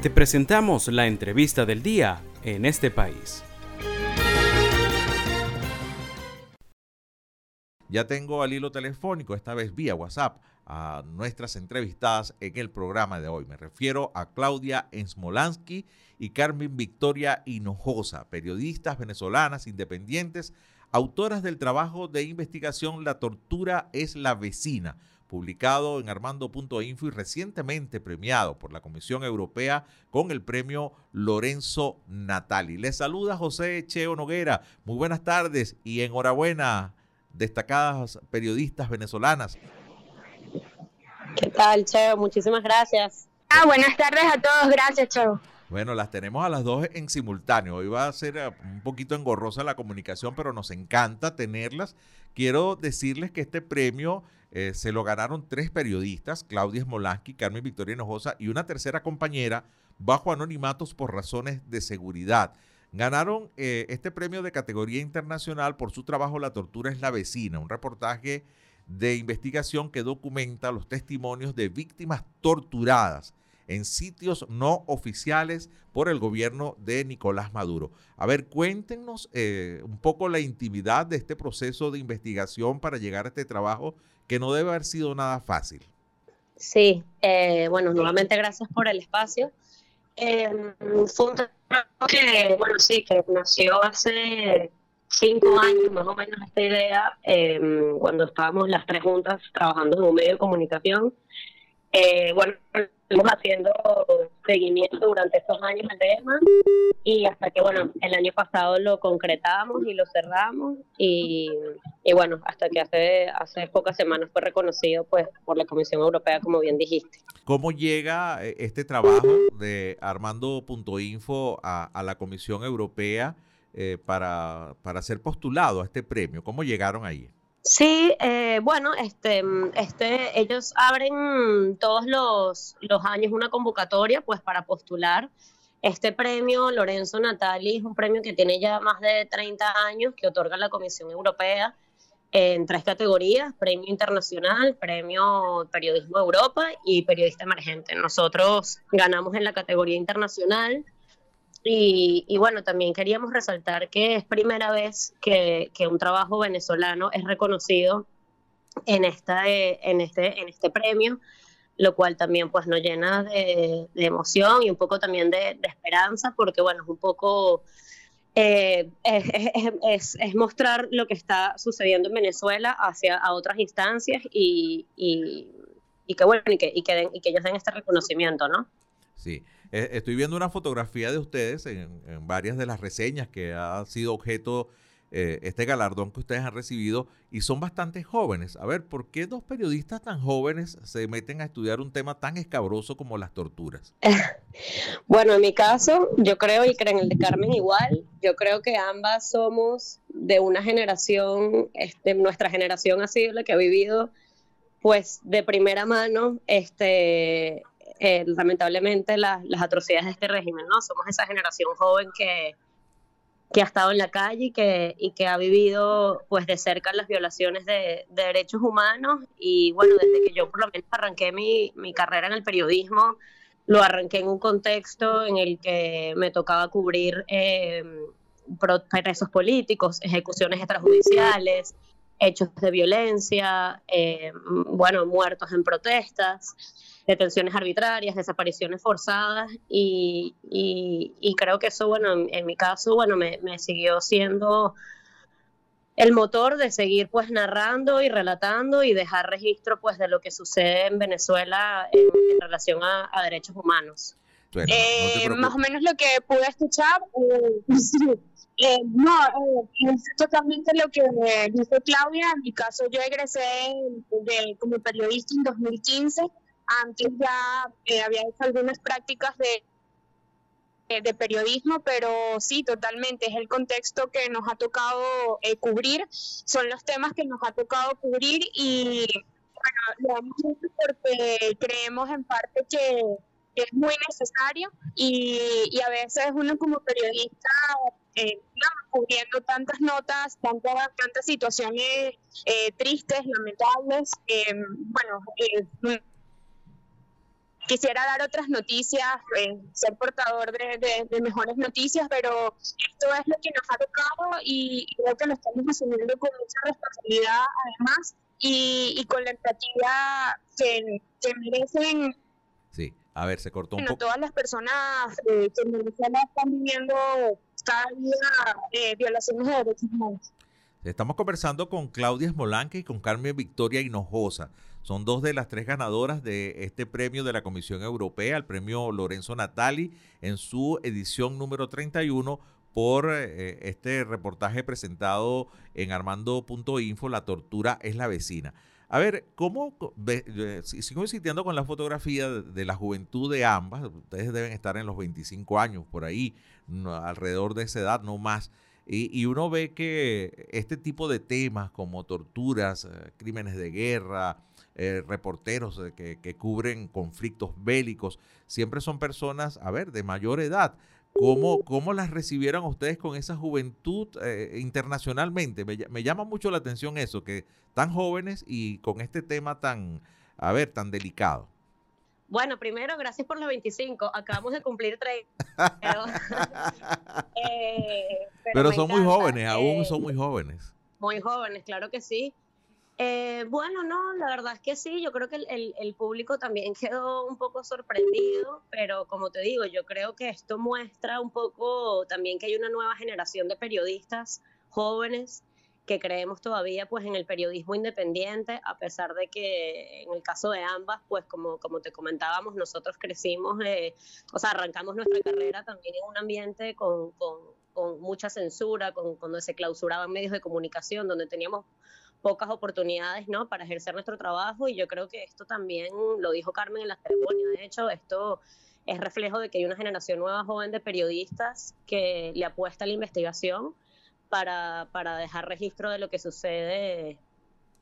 Te presentamos la entrevista del día en este país. Ya tengo al hilo telefónico, esta vez vía WhatsApp, a nuestras entrevistadas en el programa de hoy. Me refiero a Claudia Ensmolansky y Carmen Victoria Hinojosa, periodistas venezolanas independientes, autoras del trabajo de investigación La tortura es la vecina, publicado en armando.info y recientemente premiado por la Comisión Europea con el premio Lorenzo Natali. Les saluda José Cheo Noguera. Muy buenas tardes y enhorabuena, destacadas periodistas venezolanas. ¿Qué tal, Cheo? Muchísimas gracias. Ah, buenas tardes a todos. Gracias, Cheo. Bueno, las tenemos a las dos en simultáneo. Hoy va a ser eh, un poquito engorrosa la comunicación, pero nos encanta tenerlas. Quiero decirles que este premio eh, se lo ganaron tres periodistas, Claudia Smolansky, Carmen Victoria Hinojosa y una tercera compañera bajo anonimatos por razones de seguridad. Ganaron eh, este premio de categoría internacional por su trabajo La tortura es la vecina, un reportaje de investigación que documenta los testimonios de víctimas torturadas en sitios no oficiales por el gobierno de Nicolás Maduro. A ver, cuéntenos eh, un poco la intimidad de este proceso de investigación para llegar a este trabajo que no debe haber sido nada fácil. Sí, eh, bueno, nuevamente gracias por el espacio. Em, fue un trabajo que, bueno, sí, que nació hace cinco años más o menos esta idea, em, cuando estábamos las tres juntas trabajando en un medio de comunicación. Eh, bueno, estuvimos haciendo seguimiento durante estos años al tema y hasta que, bueno, el año pasado lo concretamos y lo cerramos y, y, bueno, hasta que hace, hace pocas semanas fue reconocido pues por la Comisión Europea, como bien dijiste. ¿Cómo llega eh, este trabajo de Armando.info a, a la Comisión Europea eh, para, para ser postulado a este premio? ¿Cómo llegaron ahí? Sí, eh, bueno, este, este, ellos abren todos los, los años una convocatoria pues para postular. Este premio, Lorenzo Natali, es un premio que tiene ya más de 30 años, que otorga la Comisión Europea en tres categorías, premio internacional, premio periodismo Europa y periodista emergente. Nosotros ganamos en la categoría internacional y, bueno, también queríamos resaltar que es primera vez que, un trabajo venezolano es reconocido en, esta, eh, en, este, en este premio, lo cual también pues nos llena de, emoción y un poco también de, esperanza, porque bueno, es un poco... Eh, es, mostrar lo que está sucediendo en Venezuela hacia a otras instancias y, y, que bueno, y que, y que, y que ellos den este reconocimiento, ¿no? Sí. Eh, estoy viendo una fotografía de ustedes en, varias de las reseñas que ha sido objeto eh, este galardón que ustedes han recibido y son bastante jóvenes. A ver, ¿por qué dos periodistas tan jóvenes se meten a estudiar un tema tan escabroso como las torturas? bueno, en mi caso, yo creo, y creo en el de Carmen igual, yo creo que ambas somos de una generación, este, nuestra generación ha sido la que ha vivido pues de primera mano este, eh, lamentablemente las atrocidades de este régimen, ¿no? Somos esa generación joven que, que ha estado en la calle y que, y que ha vivido pues de cerca las violaciones de, derechos humanos y bueno, desde que yo por lo menos arranqué mi, mi carrera en el periodismo, lo arranqué en un contexto en el que me tocaba cubrir eh, presos políticos, ejecuciones extrajudiciales, hechos de violencia, eh, bueno, muertos en protestas detenciones arbitrarias, desapariciones forzadas y, y, creo que eso, bueno, en, mi caso, bueno, me, siguió siendo el motor de seguir pues narrando y relatando y dejar registro pues de lo que sucede en Venezuela en, relación a, derechos humanos. Eh, más o menos lo que pude escuchar, eh, eh, no, es totalmente lo que dice Claudia. En mi caso, yo egresé de, como periodista en 2015 antes ya eh, había hecho algunas prácticas de, de periodismo, pero sí, totalmente, es el contexto que nos ha tocado eh, cubrir, son los temas que nos ha tocado cubrir y bueno, lo porque creemos en parte que es muy necesario y, a veces uno como periodista, eh, cubriendo tantas notas, tantas, tantas situaciones tristes, lamentables, bueno, quisiera dar otras noticias, eh, ser portador de, mejores noticias, pero esto es lo que nos ha tocado y creo que lo estamos asumiendo con mucha responsabilidad además y, con la empatía que, merecen. Sí, a ver, se cortó un poco. Todas las personas eh, que en Venezuela están viviendo cada día eh, violaciones de derechos humanos. Estamos conversando con Claudia Esmolanque y con Carmen Victoria Hinojosa. Son dos de las tres ganadoras de este premio de la Comisión Europea, el premio Lorenzo Natali, en su edición número 31 por eh, este reportaje presentado en armando.info, La tortura es la vecina. A ver, ¿cómo sigo insistiendo con la fotografía de, la juventud de ambas? Ustedes deben estar en los 25 años, por ahí, alrededor de esa edad, no más. Y, uno ve que este tipo de temas como torturas, eh, crímenes de guerra, eh, reporteros eh, que, cubren conflictos bélicos, siempre son personas, a ver, de mayor edad. ¿Cómo, cómo las recibieron ustedes con esa juventud internacionalmente? Me, me, llama mucho la atención eso, que tan jóvenes y con este tema tan, a ver, tan delicado. Bueno, primero, gracias por los 25. Acabamos de cumplir 30. Eh, pero, son muy jóvenes, aún son muy jóvenes. Muy jóvenes, claro que sí. Eh, bueno, no, la verdad es que sí, yo creo que el, público también quedó un poco sorprendido, pero como te digo, yo creo que esto muestra un poco también que hay una nueva generación de periodistas jóvenes que creemos todavía pues en el periodismo independiente, a pesar de que en el caso de ambas, pues como, como te comentábamos, nosotros crecimos, eh, o sea, arrancamos nuestra carrera también en un ambiente con, con, con mucha censura, con, cuando se clausuraban medios de comunicación, donde teníamos pocas oportunidades ¿no? para ejercer nuestro trabajo y yo creo que esto también lo dijo Carmen en la ceremonia, de hecho esto es reflejo de que hay una generación nueva joven de periodistas que le apuesta a la investigación para, para dejar registro de lo que sucede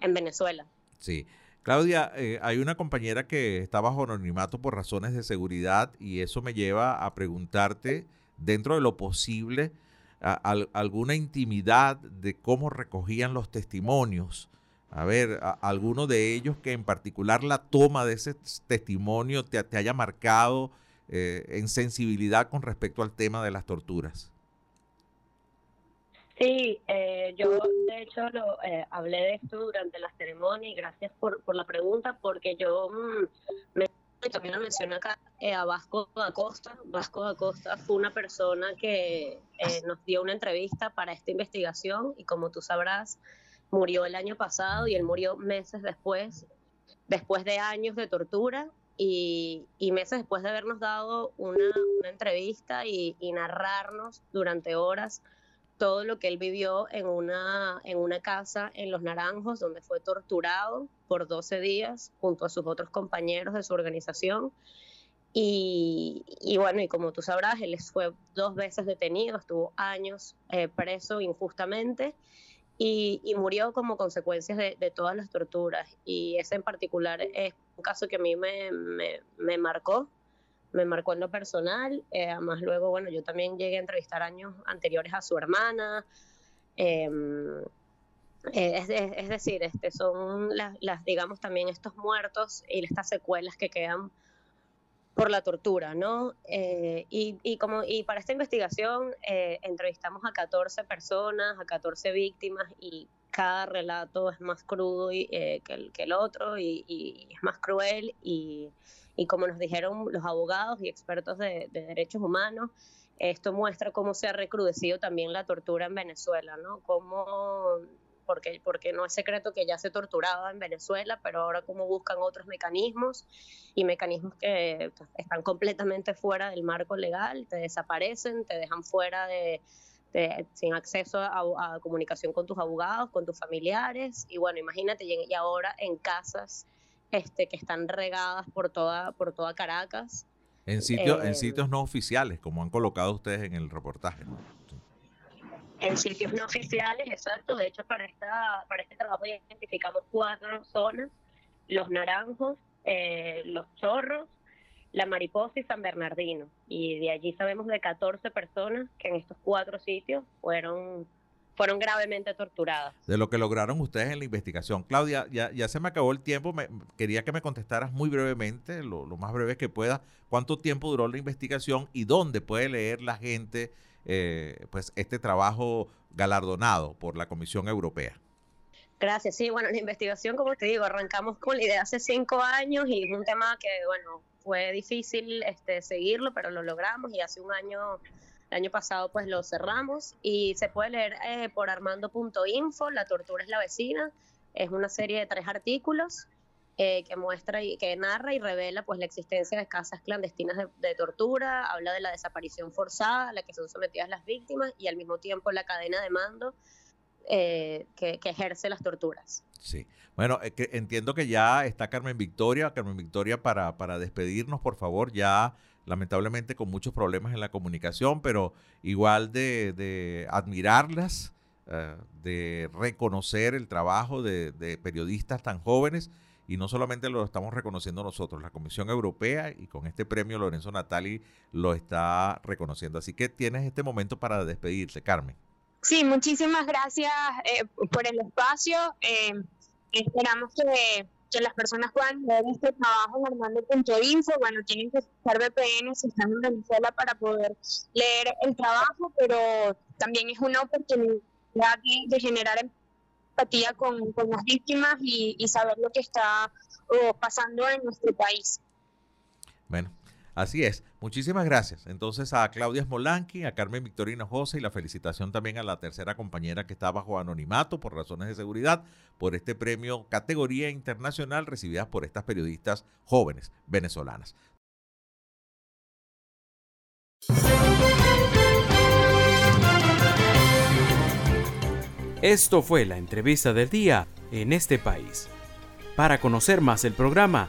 en Venezuela. Sí. Claudia, eh, hay una compañera que está bajo anonimato por razones de seguridad y eso me lleva a preguntarte, dentro de lo posible, alguna intimidad de cómo recogían los testimonios. A ver, alguno de ellos que en particular la toma de ese testimonio te, te haya marcado eh, en sensibilidad con respecto al tema de las torturas. Sí, eh, yo de hecho lo, eh, hablé de esto durante la ceremonia y gracias por, por la pregunta porque yo mm, me, también lo mencioné acá eh, a Vasco da Costa. Vasco da Costa fue una persona que nos dio una entrevista para esta investigación y como tú sabrás murió el año pasado y él murió meses después, después de años de tortura y, y, meses después de habernos dado una, entrevista y, y, narrarnos durante horas todo lo que él vivió en una, en una casa en Los Naranjos, donde fue torturado por 12 días junto a sus otros compañeros de su organización. Y, bueno, y como tú sabrás, él fue dos veces detenido, estuvo años eh, preso injustamente y, murió como consecuencia de, todas las torturas. Y ese en particular es un caso que a mí me, me, me marcó me marcó en lo personal. Eh, además, luego, bueno, yo también llegué a entrevistar años anteriores a su hermana. Em, eh, es, decir, este, son las, digamos, también estos muertos y estas secuelas que quedan por la tortura, ¿no? Eh, y, y, como, y para esta investigación entrevistamos a 14 personas, a 14 víctimas y cada relato es más crudo que, el, que el otro y, y es más cruel y, y como nos dijeron los abogados y expertos de, derechos humanos, esto muestra cómo se ha recrudecido también la tortura en Venezuela, ¿no? Cómo, porque, porque no es secreto que ya se torturaba en Venezuela, pero ahora cómo buscan otros mecanismos y mecanismos que están completamente fuera del marco legal, te desaparecen, te dejan fuera de, sin acceso a, a, comunicación con tus abogados, con tus familiares, y bueno, imagínate, y ahora en casas este, que están regadas por toda, por toda Caracas. En, sitios en eh, sitios no oficiales, como han colocado ustedes en el reportaje. En sitios no oficiales, exacto. De hecho, para, esta, para este trabajo identificamos cuatro zonas, Los Naranjos, eh, Los Chorros, La Mariposa y San Bernardino. Y de allí sabemos de 14 personas que en estos cuatro sitios fueron fueron gravemente torturadas. De lo que lograron ustedes en la investigación. Claudia, ya, ya se me acabó el tiempo. Me, quería que me contestaras muy brevemente, lo, más breve que pueda, cuánto tiempo duró la investigación y dónde puede leer la gente eh, pues este trabajo galardonado por la Comisión Europea. Gracias, sí, bueno, la investigación, como te digo, arrancamos con la idea hace cinco años y es un tema que, bueno, fue difícil este, seguirlo, pero lo logramos y hace un año el año pasado pues lo cerramos y se puede leer eh, por armando.info, La tortura es la vecina. Es una serie de tres artículos eh, que muestra y que narra y revela pues la existencia de casas clandestinas de, tortura, habla de la desaparición forzada a la que son sometidas las víctimas y al mismo tiempo la cadena de mando eh, que, ejerce las torturas. Sí. Bueno, entiendo que ya está Carmen Victoria. Carmen Victoria, para, para despedirnos, por favor, ya lamentablemente con muchos problemas en la comunicación, pero igual de, admirarlas, eh, de reconocer el trabajo de, periodistas tan jóvenes. Y no solamente lo estamos reconociendo nosotros, la Comisión Europea y con este premio Lorenzo Natali lo está reconociendo. Así que tienes este momento para despedirse, Carmen. Sí, muchísimas gracias eh, por el espacio. Eh, esperamos que las personas puedan ver este trabajo en armando.info. Bueno, tienen que usar VPN si están en Venezuela para poder leer el trabajo, pero también es una oportunidad de, generar empatía con, las víctimas y, y, saber lo que está pasando en nuestro país. Bueno, Así es. Muchísimas gracias. Entonces a Claudia Smolanqui, a Carmen Victorina José y la felicitación también a la tercera compañera que está bajo anonimato por razones de seguridad por este premio categoría internacional recibidas por estas periodistas jóvenes venezolanas. Esto fue la entrevista del día en este país. Para conocer más el programa,